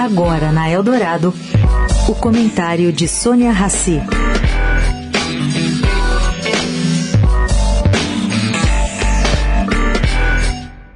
Agora na Eldorado, o comentário de Sônia Rassi.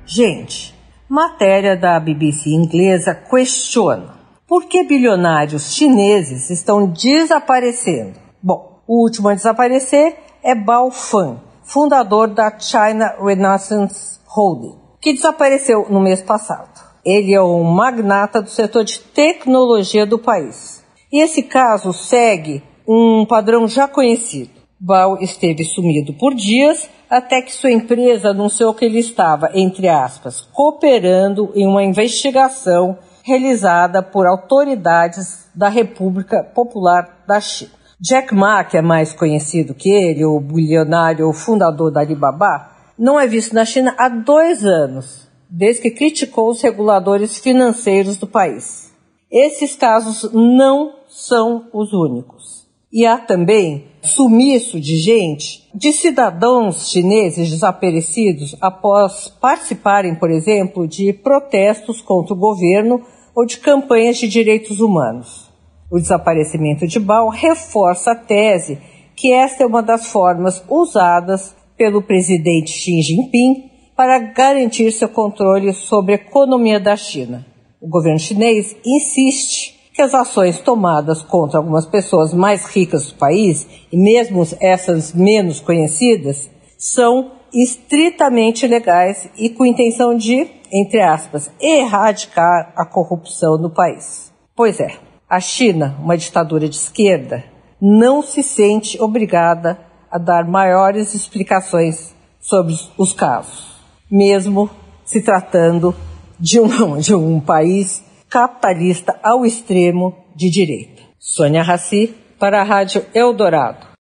Gente, matéria da BBC inglesa questiona por que bilionários chineses estão desaparecendo. Bom, o último a desaparecer é Bao Fan, fundador da China Renaissance Holding, que desapareceu no mês passado. Ele é um magnata do setor de tecnologia do país. E esse caso segue um padrão já conhecido. Bao esteve sumido por dias até que sua empresa anunciou que ele estava, entre aspas, cooperando em uma investigação realizada por autoridades da República Popular da China. Jack Ma, que é mais conhecido que ele, o bilionário fundador da Alibaba, não é visto na China há dois anos desde que criticou os reguladores financeiros do país. Esses casos não são os únicos. E há também sumiço de gente, de cidadãos chineses desaparecidos após participarem, por exemplo, de protestos contra o governo ou de campanhas de direitos humanos. O desaparecimento de Bao reforça a tese que esta é uma das formas usadas pelo presidente Xi Jinping para garantir seu controle sobre a economia da China. O governo chinês insiste que as ações tomadas contra algumas pessoas mais ricas do país, e mesmo essas menos conhecidas, são estritamente legais e com intenção de, entre aspas, erradicar a corrupção no país. Pois é, a China, uma ditadura de esquerda, não se sente obrigada a dar maiores explicações sobre os casos mesmo se tratando de um, de um país capitalista ao extremo de direita. Sônia Raci, para a Rádio Eldorado.